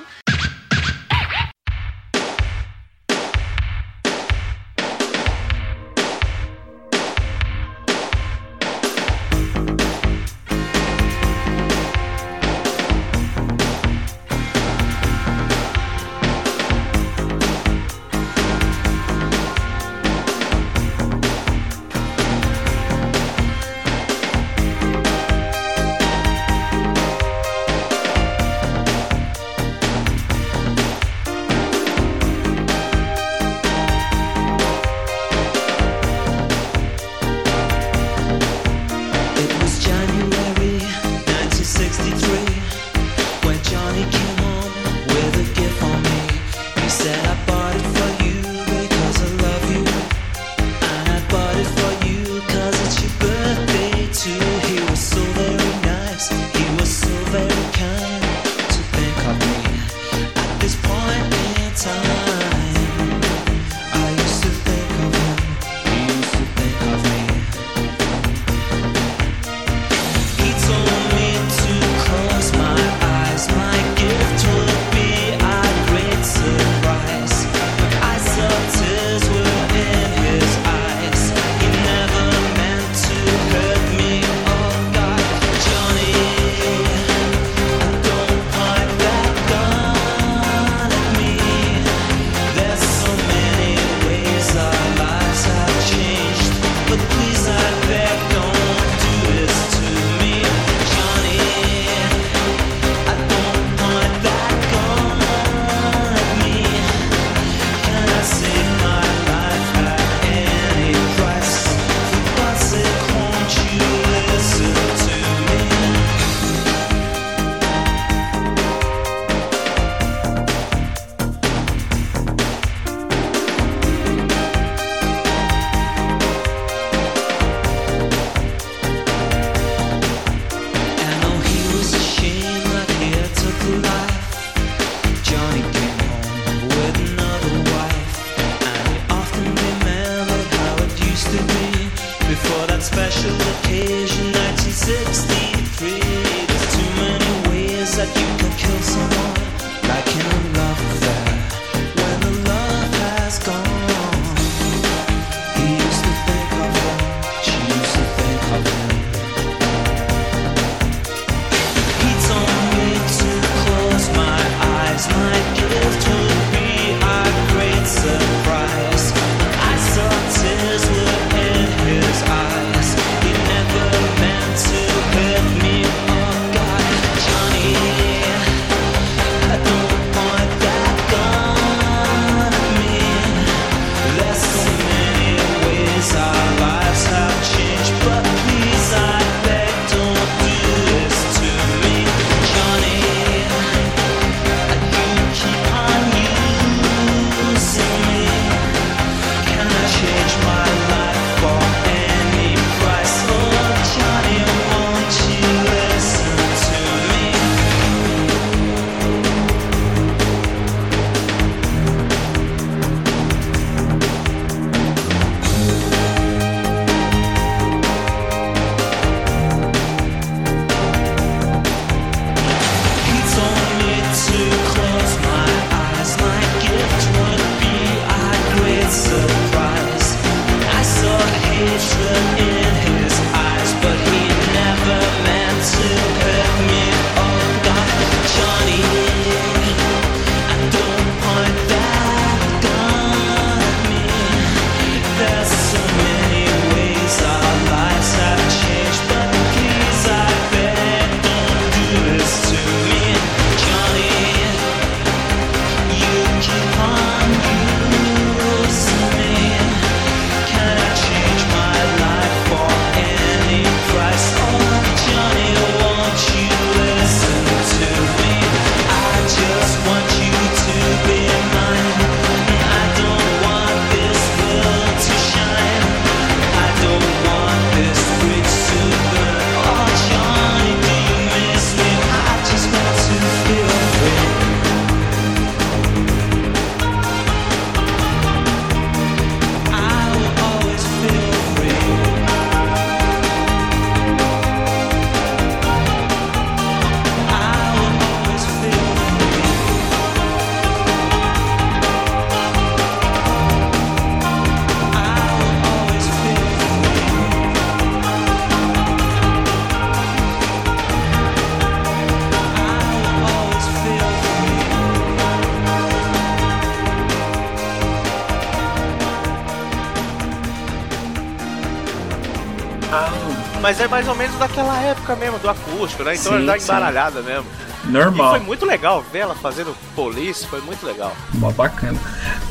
Mas é mais ou menos daquela época mesmo, do acústico, né? Então Sim, ele dá sim. embaralhada mesmo. E Normal. foi muito legal ver ela fazendo police, foi muito legal. Mó bacana.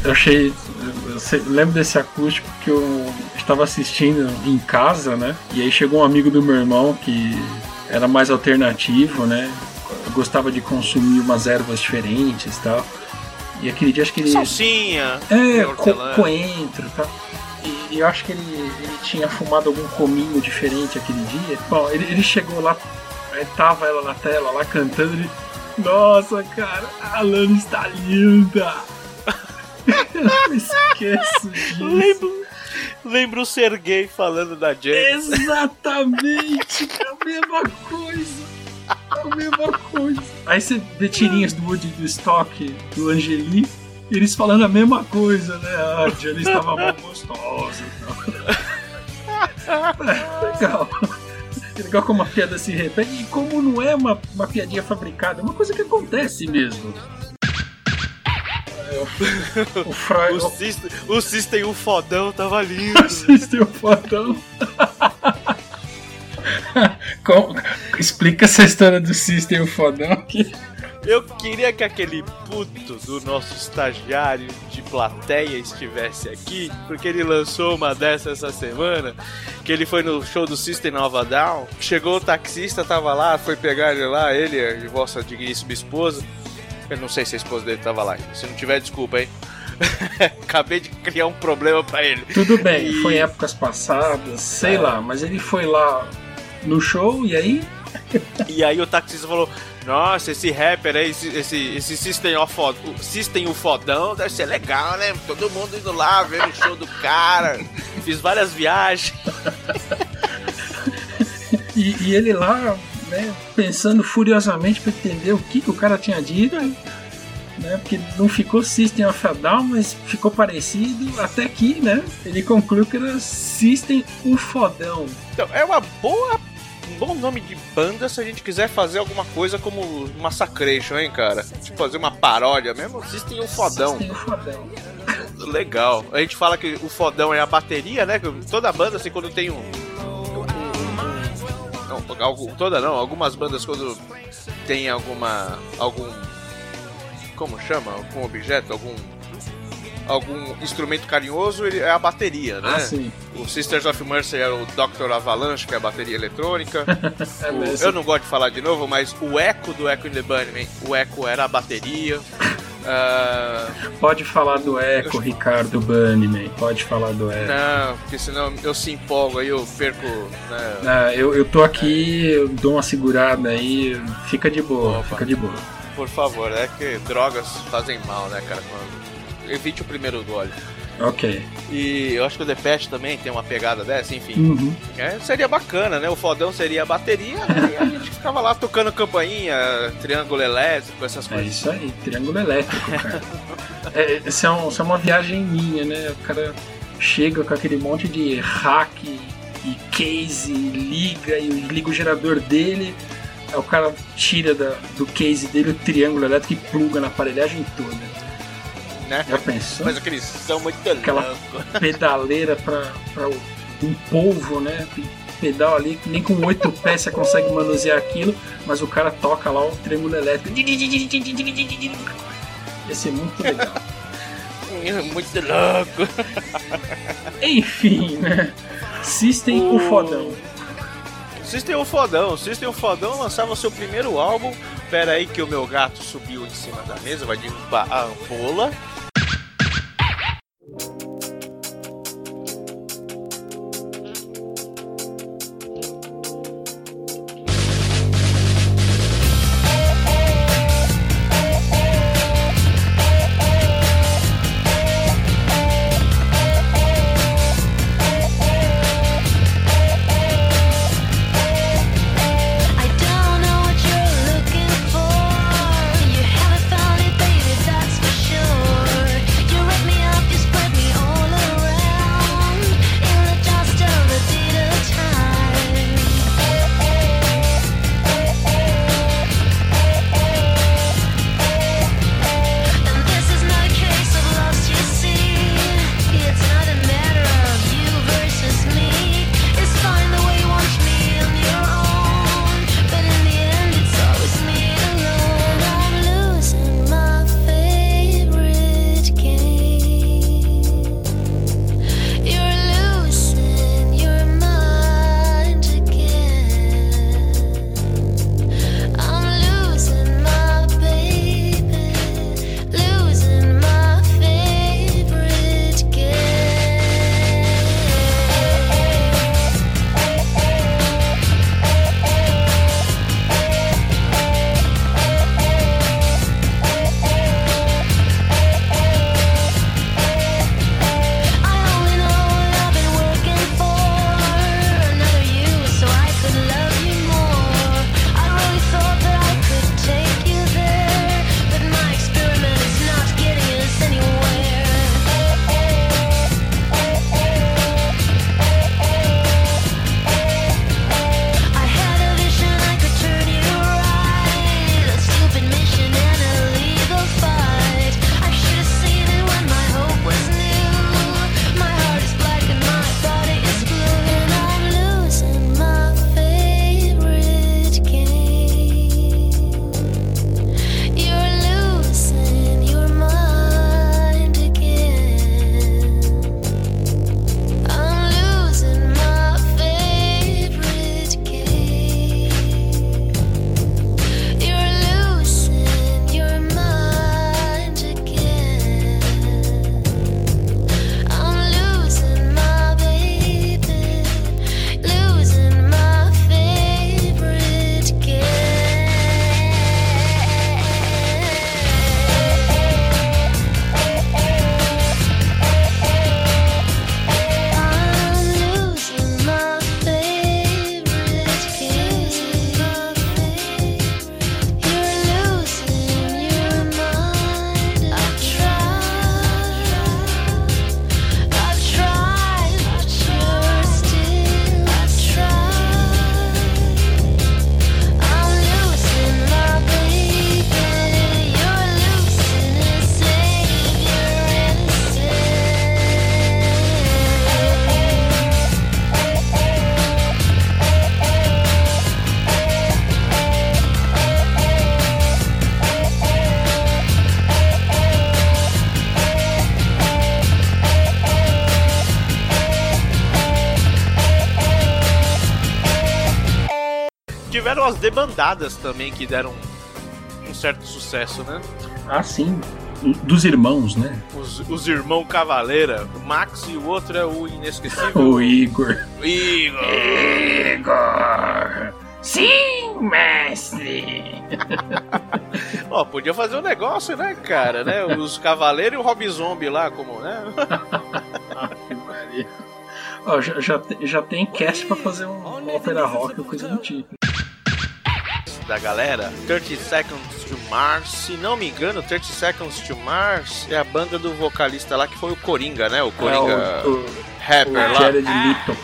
Eu achei. Eu eu lembro desse acústico que eu estava assistindo em casa, né? E aí chegou um amigo do meu irmão que era mais alternativo, né? Gostava de consumir umas ervas diferentes e tal. E aquele dia acho que ele. Salsinha, É, co coentro e tal. E, eu acho que ele, ele tinha fumado algum cominho diferente aquele dia. Bom, ele, ele chegou lá, tava ela na tela lá cantando, ele. Nossa, cara, a Lana está linda! eu não esqueço disso. Lembro, lembro o Sergei falando da James. Exatamente! É a mesma coisa! É a mesma coisa! Aí você vê tirinhas do Woody do estoque do Angeli, eles falando a mesma coisa, né? Ah, A Jane estava mal gostosa e tal. É, legal. É legal como a piada se repete e como não é uma, uma piadinha fabricada, é uma coisa que acontece mesmo. É, o, o Freud. O System, o System, o fodão, tava lindo. Assistem o fodão. Com- Explica essa história do System o fodão que Eu queria que aquele puto do nosso estagiário de plateia estivesse aqui, porque ele lançou uma dessa essa semana, que ele foi no show do System Nova Down, chegou o taxista, tava lá, foi pegar ele lá, ele e vossa digníssima esposa. Eu não sei se a esposa dele tava lá, se não tiver, desculpa, hein. Acabei de criar um problema pra ele. Tudo bem, E- foi em épocas passadas, sei lá, mas ele foi lá no show e aí. E aí o taxista falou: Nossa, esse rapper aí, esse, esse, esse System, of o System o Fodão, deve ser legal, né? Todo mundo indo lá vendo o show do cara. Fiz várias viagens. E, e ele lá, né, pensando furiosamente pra entender o que, que o cara tinha dito. Né, porque não ficou System of a Down, mas ficou parecido. Até que, né? Ele concluiu que era System o Fodão. Então, é uma boa. Um bom nome de banda se a gente quiser fazer alguma coisa como Massacration, hein, cara? Tipo, fazer uma paródia mesmo. System o Fodão. O Fodão. Legal. A gente fala que o fodão é a bateria, né? Toda banda, assim, quando tem um. Não, toda não, algumas bandas quando tem alguma. algum. Como chama? Algum objeto, algum. Algum instrumento carinhoso, ele é a bateria, né? Ah, sim. O Sisters of Mercy é o Dr. Avalanche, que é a bateria eletrônica. É O- mesmo. eu não gosto de falar de novo, mas o Echo do Echo in the Bunnyman, o Echo era a bateria. Ah, Pode falar do Echo, Ricardo Bunnyman. Pode falar do Echo. Não, porque senão eu se empolgo aí, eu perco. Né? Ah, eu, eu tô aqui, eu dou uma segurada aí, fica de boa, Opa. fica de boa. Por favor, é que drogas fazem mal, né, cara? Quando... Evite o primeiro gole. Ok. E eu acho que o Depeche também tem uma pegada dessa, enfim. Uhum. É, seria bacana, né? O fodão seria a bateria e a gente ficava lá tocando campainha, triângulo elétrico, essas É coisas. isso aí, triângulo elétrico, cara. É, essa, é um- é uma viagem minha, né? O cara chega com aquele monte de hack e case, liga e liga o gerador dele. Aí o cara tira da- do case dele o triângulo elétrico e pluga na aparelhagem toda. Né? Já pensou? Mas aqueles são muito Aquela- pedaleira para um polvo, né? Pedal ali, que nem com oito pés você consegue manusear aquilo, mas o cara toca lá o triângulo elétrico. Ia ser muito legal. muito louco. Enfim, né? System o fodão. System o Fodão. System o Fodão lançava seu primeiro álbum. Pera aí que o meu gato subiu em cima da mesa, vai derrubar a ampola. Tiveram as debandadas também que deram um certo sucesso, né? Ah, sim. Dos irmãos, né? Os, os irmãos Cavaleira, o Max e o outro é o inesquecível O Igor. Igor. Igor! Sim, mestre! Ó, podia fazer um negócio, né, cara, né? Os Cavaleiros e o Rob Zombie lá, como, né? Ó, já, já, já tem cast pra fazer um ópera rock ou coisa do tipo. Da galera, 30 Seconds to Mars. Se não me engano, 30 Seconds to Mars é a banda do vocalista lá que foi o Coringa, né? O Coringa É, o, o, rapper o lá. Jared Leto.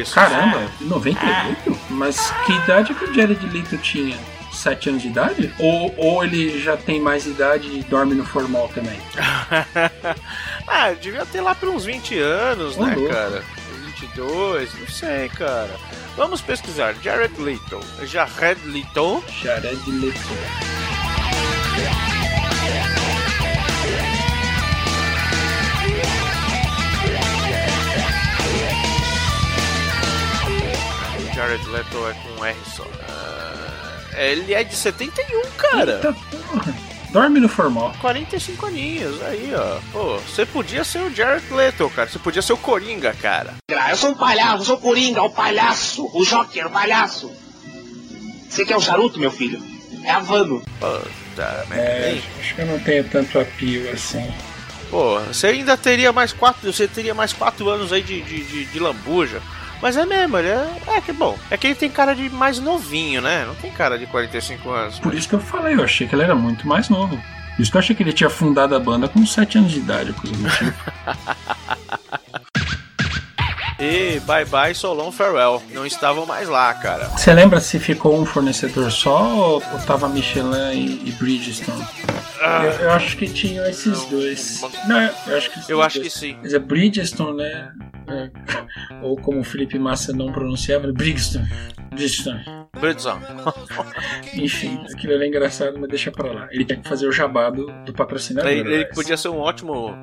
Isso. Caramba, 98? Mas que idade que o Jared Leto tinha? 7 anos de idade? Ou, ou ele já tem mais idade e dorme no formal também? ah, devia ter lá por uns 20 anos, Ô, né, louco. cara? 22, não sei, cara. Vamos pesquisar. Jared Leto. Jared Leto. Jared Leto. Jared Leto é com R só. Ah, ele é de 71, cara. Eita porra. Dorme no formal. 45 aninhos, aí, ó. Pô, você podia ser o Jared Leto, cara. Você podia ser o Coringa, cara. Eu sou um palhaço, eu sou o Coringa, o palhaço, o Joker, o palhaço. Você quer o charuto, meu filho? É Havano. Puta merda. É, acho que eu não tenho tanto apio assim. Pô, você ainda teria mais quatro. Você teria mais quatro anos aí de, de, de, de lambuja. Mas é mesmo, ele é. É que bom. É que ele tem cara de mais novinho, né? Não tem cara de 45 anos. Por isso que eu falei, eu achei que ele era muito mais novo. Por isso que eu achei que ele tinha fundado a banda com 7 anos de idade, coisa do tipo. E bye bye Solon Farewell. Não estavam mais lá, cara. Você lembra se ficou um fornecedor só ou, tava Michelin e, e Bridgestone? Eu, eu acho que tinham esses dois. Não, eu acho que esses Eu acho que sim. Mas é Bridgestone, né? É, ou como o Felipe Massa não pronunciava, Bridgestone. Bridgestone. Birdsong. Enfim, aquilo era engraçado, mas deixa pra lá. Ele tem que fazer o jabá do, do patrocinador. Ele, ele podia ser um ótimo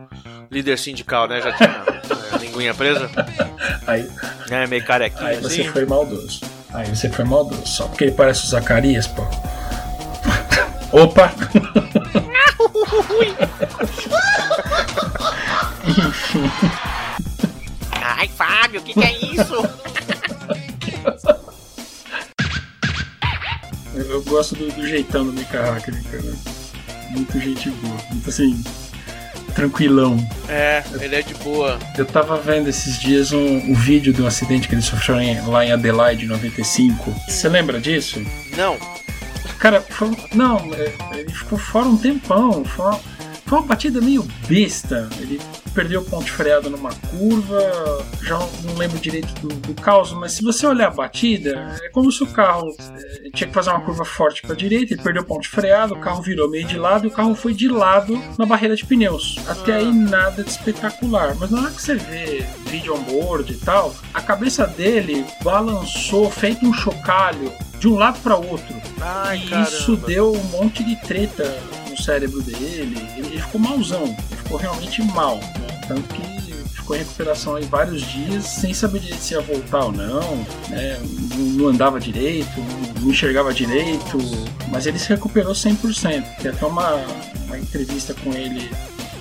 líder sindical, né? Já tinha é, linguinha presa. Aí, É, meio carequinha aí você assim. foi maldoso. Aí você foi maldoso. Só porque ele parece o Zacarias, pô. Opa! Enfim. Ai, Fábio, o que, que é isso? Eu, eu gosto do, do jeitão do Mika Hacker, cara. Muito gente boa. Muito assim. Tranquilão. é, ele é de boa. Eu tava vendo esses dias um, um vídeo de um acidente que ele sofreu em- lá em Adelaide, em 95. Você lembra disso? Não, Cara, foi, não, é, ele ficou fora um tempão. Foi uma, foi uma batida meio besta. Ele perdeu o ponto de freado numa curva. Já não lembro direito do, do caos, mas se você olhar a batida, é como se o carro é, tinha que fazer uma curva forte para direita. Ele perdeu o ponto de freado, o carro virou meio de lado e o carro foi de lado na barreira de pneus. Até aí nada de espetacular. Mas na hora que você vê vídeo on-board e tal, a cabeça dele balançou feito um chocalho de um lado para outro. Ai, e caramba. isso deu um monte de treta cérebro dele. Ele, ele ficou malzão, ele ficou realmente mal. né? Tanto que ficou em recuperação aí vários dias sem saber se ia voltar ou não. né? Não, não andava direito, não enxergava direito. Mas ele se recuperou 100%. Tem até uma, uma entrevista com ele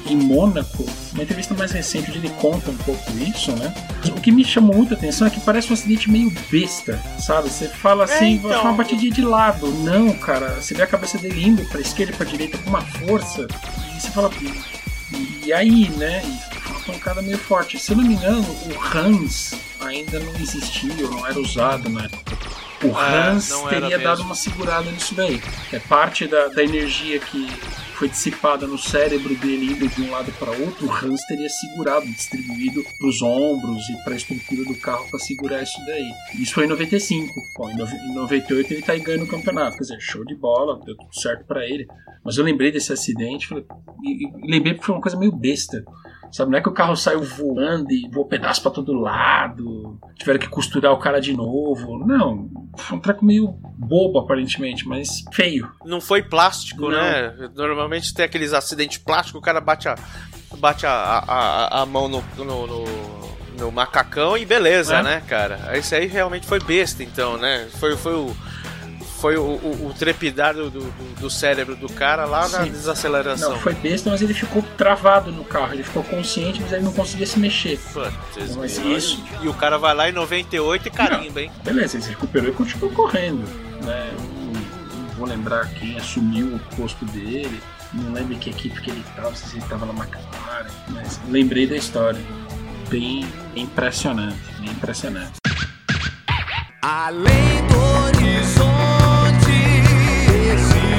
em Mônaco, uma entrevista mais recente onde ele conta um pouco isso, né? O que me chamou muita atenção é que parece um acidente meio besta, sabe? Você fala assim, então. foi uma batidinha de lado. Não, cara, você vê a cabeça dele indo pra esquerda e pra direita com uma força, e você fala, e, e aí, né? E uma pancada meio forte. Se eu não me engano, o Hans ainda não existia, ou não era usado na época. O É, Hans teria mesmo. dado uma segurada nisso daí. É parte da, da energia que foi dissipada no cérebro dele indo de um lado para outro, o Hans teria segurado, distribuído para os ombros e para a estrutura do carro para segurar isso daí. Isso foi em 95. Bom, em nove- em 98 ele tá aí ganhando o campeonato. Quer dizer, show de bola, deu tudo certo para ele. Mas eu lembrei desse acidente falei, e, e lembrei porque foi uma coisa meio besta. Sabe, não é que o carro saiu voando e voou pedaço pra todo lado, tiveram que costurar o cara de novo. Não, foi um treco meio bobo aparentemente, mas feio. Não foi plástico, Não. né? Normalmente tem aqueles acidentes plásticos, o cara bate a, bate a, a, a- mão no, no, no- no macacão e beleza, É. né, cara? Esse aí realmente foi besta, então, né? Foi, foi o, foi o, o, o trepidar do, do, do cérebro do cara lá na Sim. desaceleração. Não, foi besta, mas ele ficou travado no carro. Ele ficou consciente, mas ele não conseguia se mexer. Putz, Mas isso- E o cara vai lá em 98 e carimba, hein? Beleza, ele se recuperou e continuou correndo. Né? Eu Não, não vou lembrar quem assumiu o posto dele. Não lembro em que equipe que ele estava, se ele estava na McLaren. Mas lembrei da história. Bem impressionante, bem impressionante. Além do horizonte existe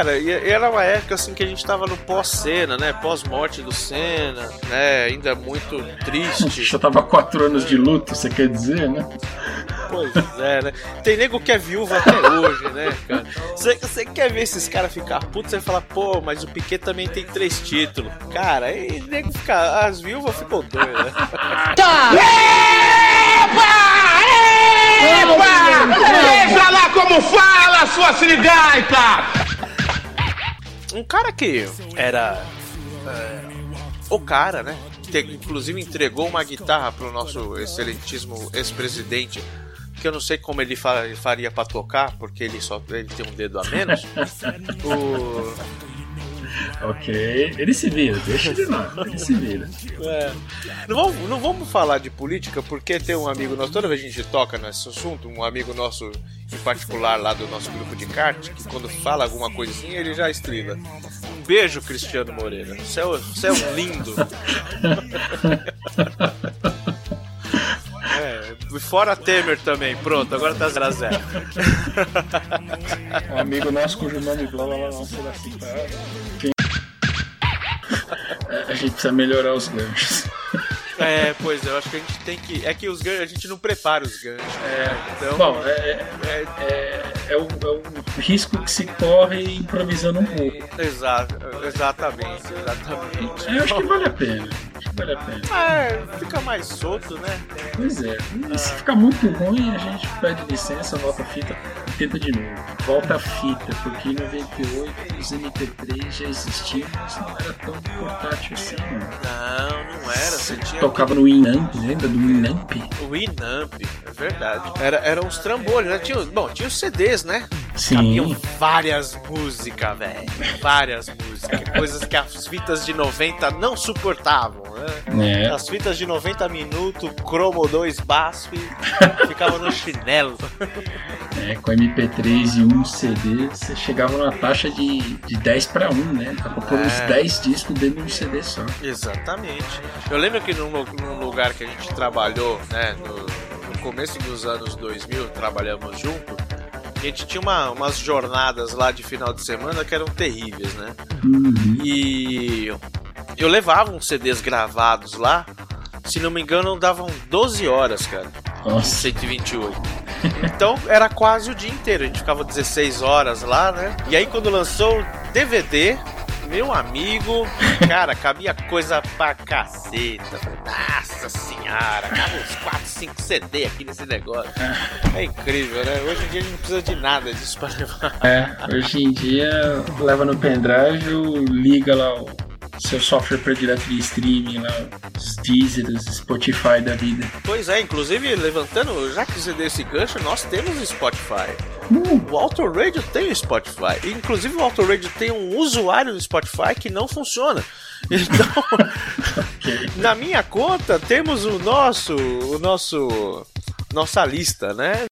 Cara, e e era uma época assim que a gente tava no pós-cena, né? Pós-morte do Senna, né? Ainda muito triste. Já tava quatro anos de luto, você quer dizer, né? Pois é, né? Tem nego que é viúva até hoje, né, cara? Você, você quer ver esses caras ficar putos e falar, pô, mas o Piquet também tem três títulos. Cara, aí nego fica. As viúvas ficam doidas, né? Veja lá como fala, sua sirigaita! Um cara que era. é, o cara, né? Que inclusive entregou uma guitarra pro nosso excelentíssimo ex-presidente. Que eu não sei como ele fa- faria pra tocar, porque ele só ele tem um dedo a menos. o, Ok, ele se vira, deixa ele lá, ele se vira. É. Não, vamos, não vamos falar de política porque tem um amigo nosso, toda vez que a gente toca nesse assunto, um amigo nosso em particular lá do nosso grupo de kart, que quando fala alguma coisinha ele já estrila. Um beijo, Cristiano Moreira. Você é, você é um lindo. É, fora Temer também, pronto, agora tá 0x0. Um amigo nosso cujo nome blá blá blá não será citado. É, A gente precisa melhorar os ganchos. É, pois é, eu acho que a gente tem que. É que os ganchos, a gente não prepara os ganchos. É, então. Bom, é, é, é, é o, é o risco que se corre improvisando um pouco. Exato, exatamente, exatamente. É, Eu acho que vale a pena. Acho que vale a pena. É, fica mais solto, né? Pois é. E se ficar muito ruim, a gente pede licença, volta a fita e tenta de novo. Volta a fita, porque em 98 os MP3 já existiam, mas não era tão portátil assim, não. Não, não era. Você tinha Tocava no Winamp, lembra do Winamp? o Winamp, é verdade. Era, eram uns trambolhos, né? Tinha, bom, tinha os CDs, né? Sim. Cabiam várias músicas, velho. Várias músicas. Coisas que as fitas de 90 não suportavam, né? É. As fitas de 90 minutos, Chromo 2 BASF, ficava no chinelo. É, com MP3 e um CD, você chegava numa taxa de, de 10 para 1, né? Dá pra pôr uns É. 10 discos dentro de um CD só. Exatamente. Eu lembro que lu- num lugar que a gente trabalhou, né, no, no começo dos anos 2000, trabalhamos junto, a gente tinha uma- umas jornadas lá de final de semana que eram terríveis, né? Uhum. E eu levava uns CDs gravados lá, se não me engano, davam 12 horas, cara. Nossa. 128. Então era quase o dia inteiro. A gente ficava 16 horas lá, né? E aí quando lançou o DVD, meu amigo, cara, cabia coisa pra caceta. Nossa senhora, cabe uns 4, 5 CD aqui nesse negócio. É incrível, né? Hoje em dia a gente não precisa de nada disso pra levar. É, hoje em dia leva no pendrive, liga lá o seu software predileto de streaming, lá, os Deezer, os Spotify da vida. Pois é, inclusive levantando, já que você deu esse gancho, nós temos Spotify. Uh, O Auto Radio tem o Spotify. Inclusive o Auto Radio tem um usuário do Spotify que não funciona. Então, na minha conta temos o nosso, o nosso, nossa lista, né?